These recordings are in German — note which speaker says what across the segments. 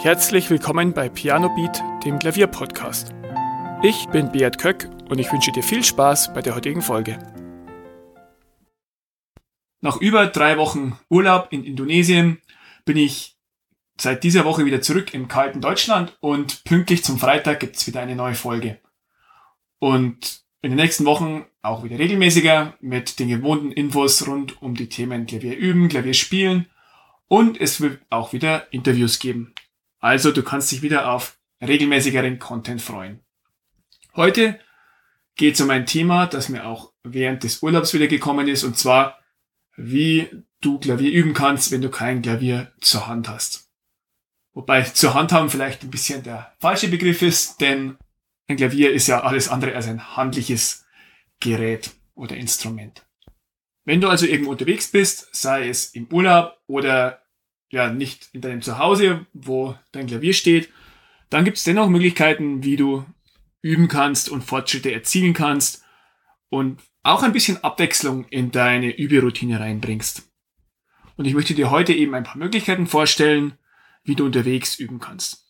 Speaker 1: Herzlich willkommen bei Piano Beat, dem Klavierpodcast. Ich bin Beat Köck und ich wünsche dir viel Spaß bei der heutigen Folge. Nach über drei Wochen Urlaub in Indonesien bin ich seit dieser Woche wieder zurück im kalten Deutschland und pünktlich zum Freitag gibt's wieder eine neue Folge. Und in den nächsten Wochen auch wieder regelmäßiger mit den gewohnten Infos rund um die Themen Klavier üben, Klavier spielen und es wird auch wieder Interviews geben. Also du kannst dich wieder auf regelmäßigeren Content freuen. Heute geht es um ein Thema, das mir auch während des Urlaubs wieder gekommen ist, und zwar, wie du Klavier üben kannst, wenn du kein Klavier zur Hand hast. Wobei zur Hand haben vielleicht ein bisschen der falsche Begriff ist, denn ein Klavier ist ja alles andere als ein handliches Gerät oder Instrument. Wenn du also irgendwo unterwegs bist, sei es im Urlaub oder ja nicht in deinem Zuhause, wo dein Klavier steht, dann gibt es dennoch Möglichkeiten, wie du üben kannst und Fortschritte erzielen kannst und auch ein bisschen Abwechslung in deine Überoutine reinbringst. Und ich möchte dir heute eben ein paar Möglichkeiten vorstellen, wie du unterwegs üben kannst.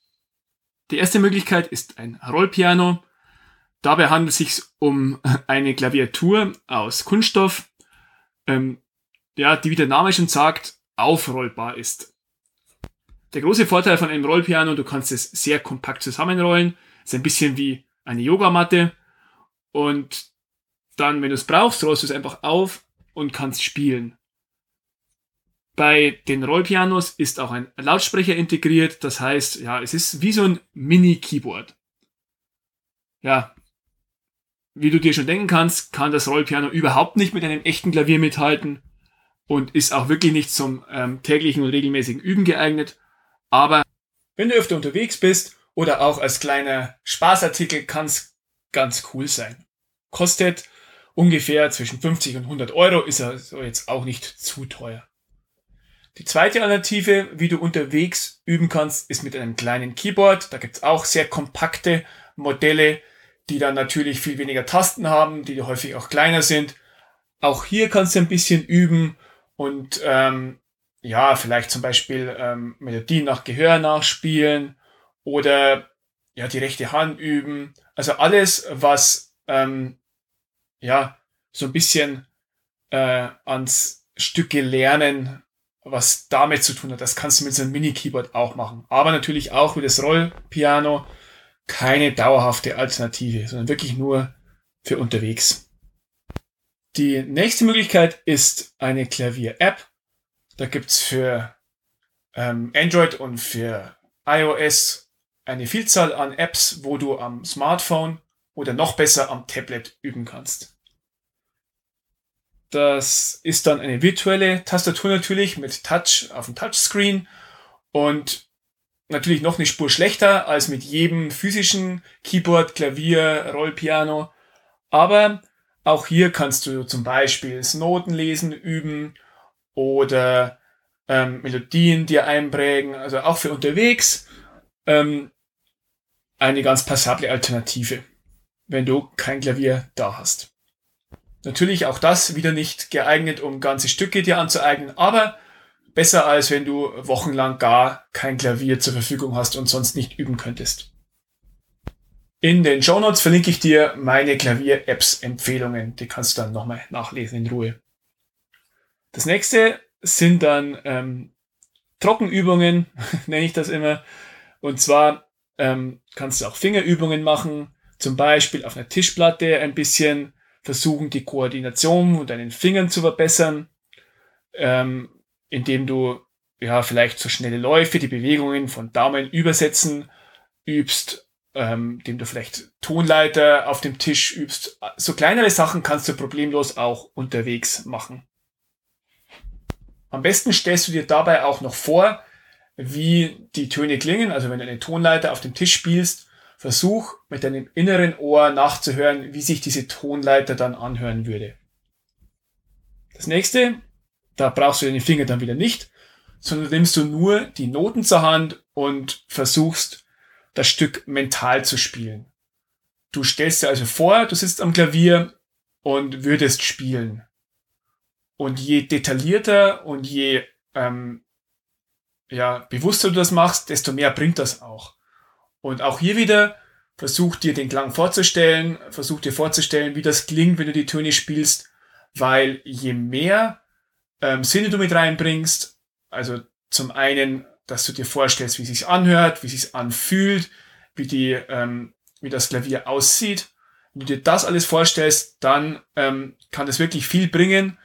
Speaker 1: Die erste Möglichkeit ist ein Rollpiano. Dabei handelt es sich um eine Klaviatur aus Kunststoff, ähm, ja, die wie der Name schon sagt, aufrollbar ist. Der große Vorteil von einem Rollpiano, du kannst es sehr kompakt zusammenrollen, ist ein bisschen wie eine Yogamatte und dann, wenn du es brauchst, rollst du es einfach auf und kannst spielen. Bei den Rollpianos ist auch ein Lautsprecher integriert, das heißt, ja, es ist wie so ein Mini-Keyboard. Ja, wie du dir schon denken kannst, kann das Rollpiano überhaupt nicht mit einem echten Klavier mithalten und ist auch wirklich nicht zum ähm, täglichen und regelmäßigen Üben geeignet. Aber wenn du öfter unterwegs bist oder auch als kleiner Spaßartikel kann es ganz cool sein. Kostet ungefähr zwischen 50 und 100 Euro, ist also jetzt auch nicht zu teuer. Die zweite Alternative, wie du unterwegs üben kannst, ist mit einem kleinen Keyboard. Da gibt's auch sehr kompakte Modelle, die dann natürlich viel weniger Tasten haben, die häufig auch kleiner sind. Auch hier kannst du ein bisschen üben und ähm, ja, vielleicht zum Beispiel ähm, Melodien nach Gehör nachspielen oder ja, die rechte Hand üben. Also alles, was ähm, ja so ein bisschen äh, ans Stücke lernen, was damit zu tun hat, das kannst du mit so einem Mini-Keyboard auch machen. Aber natürlich auch wie das Rollpiano keine dauerhafte Alternative, sondern wirklich nur für unterwegs. Die nächste Möglichkeit ist eine Klavier-App. Da gibt's für ähm, Android und für iOS eine Vielzahl an Apps, wo du am Smartphone oder noch besser am Tablet üben kannst. Das ist dann eine virtuelle Tastatur natürlich mit Touch auf dem Touchscreen und natürlich noch eine Spur schlechter als mit jedem physischen Keyboard, Klavier, Rollpiano. Aber auch hier kannst du zum Beispiel das Notenlesen üben oder ähm, Melodien dir einprägen. Also auch für unterwegs ähm, eine ganz passable Alternative, wenn du kein Klavier da hast. Natürlich auch das wieder nicht geeignet, um ganze Stücke dir anzueignen, aber besser als wenn du wochenlang gar kein Klavier zur Verfügung hast und sonst nicht üben könntest. In den Show Notes verlinke ich dir meine Klavier-Apps-Empfehlungen. Die kannst du dann nochmal nachlesen in Ruhe. Das nächste sind dann ähm, Trockenübungen, nenne ich das immer. Und zwar ähm, kannst du auch Fingerübungen machen, zum Beispiel auf einer Tischplatte ein bisschen versuchen, die Koordination von deinen Fingern zu verbessern, ähm, indem du ja vielleicht so schnelle Läufe, die Bewegungen von Daumen übersetzen übst ähm, dem du vielleicht Tonleiter auf dem Tisch übst. So kleinere Sachen kannst du problemlos auch unterwegs machen. Am besten stellst du dir dabei auch noch vor, wie die Töne klingen. Also wenn du eine Tonleiter auf dem Tisch spielst, versuch mit deinem inneren Ohr nachzuhören, wie sich diese Tonleiter dann anhören würde. Das nächste, da brauchst du deine Finger dann wieder nicht, sondern nimmst du nur die Noten zur Hand und versuchst das Stück mental zu spielen. Du stellst dir also vor, du sitzt am Klavier und würdest spielen. Und je detaillierter und je ähm, ja, bewusster du das machst, desto mehr bringt das auch. Und auch hier wieder, versuch dir den Klang vorzustellen, versuch dir vorzustellen, wie das klingt, wenn du die Töne spielst, weil je mehr ähm, Sinne du mit reinbringst, also zum einen, dass du dir vorstellst, wie es sich anhört, wie es sich anfühlt, wie die, ähm, wie das Klavier aussieht. Wenn du dir das alles vorstellst, dann ähm, kann das wirklich viel bringen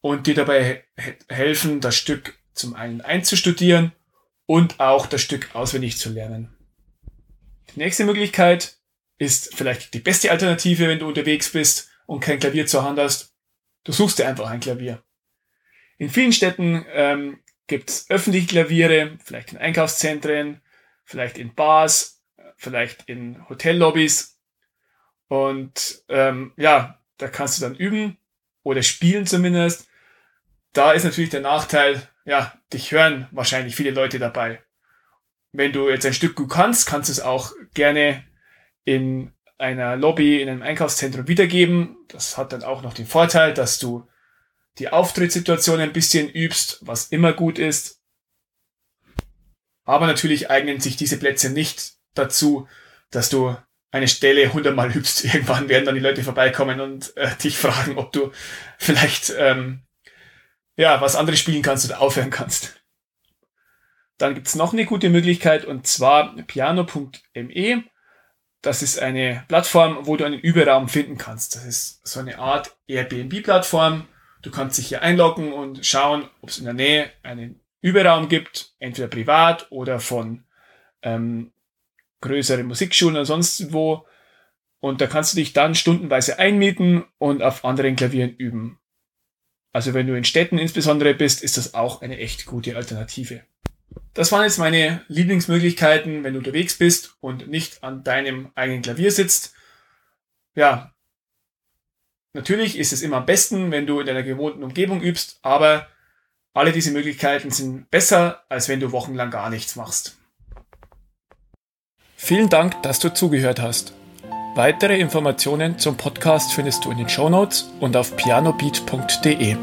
Speaker 1: und dir dabei he helfen, das Stück zum einen einzustudieren und auch das Stück auswendig zu lernen. Die nächste Möglichkeit ist vielleicht die beste Alternative, wenn du unterwegs bist und kein Klavier zur Hand hast. Du suchst dir einfach ein Klavier. In vielen Städten ähm, gibt es öffentliche Klaviere, vielleicht in Einkaufszentren, vielleicht in Bars, vielleicht in Hotellobbys. Und ähm, ja, da kannst du dann üben oder spielen zumindest. Da ist natürlich der Nachteil, ja, dich hören wahrscheinlich viele Leute dabei. Wenn du jetzt ein Stück gut kannst, kannst du es auch gerne in einer Lobby, in einem Einkaufszentrum wiedergeben. Das hat dann auch noch den Vorteil, dass du die Auftrittssituation ein bisschen übst, was immer gut ist. Aber natürlich eignen sich diese Plätze nicht dazu, dass du eine Stelle hundertmal übst. Irgendwann werden dann die Leute vorbeikommen und äh, dich fragen, ob du vielleicht ähm, ja was anderes spielen kannst oder aufhören kannst. Dann gibt's noch eine gute Möglichkeit und zwar piano.me. Das ist eine Plattform, wo du einen Überraum finden kannst. Das ist so eine Art Airbnb-Plattform. Du kannst dich hier einloggen und schauen, ob es in der Nähe einen Überraum gibt, entweder privat oder von ähm, größeren Musikschulen oder sonst wo. Und da kannst du dich dann stundenweise einmieten und auf anderen Klavieren üben. Also wenn du in Städten insbesondere bist, ist das auch eine echt gute Alternative. Das waren jetzt meine Lieblingsmöglichkeiten, wenn du unterwegs bist und nicht an deinem eigenen Klavier sitzt. Ja, natürlich ist es immer am besten, wenn du in deiner gewohnten Umgebung übst, aber alle diese Möglichkeiten sind besser, als wenn du wochenlang gar nichts machst. Vielen Dank, dass du zugehört hast. Weitere Informationen zum Podcast findest du in den Show Notes und auf pianobeat.de.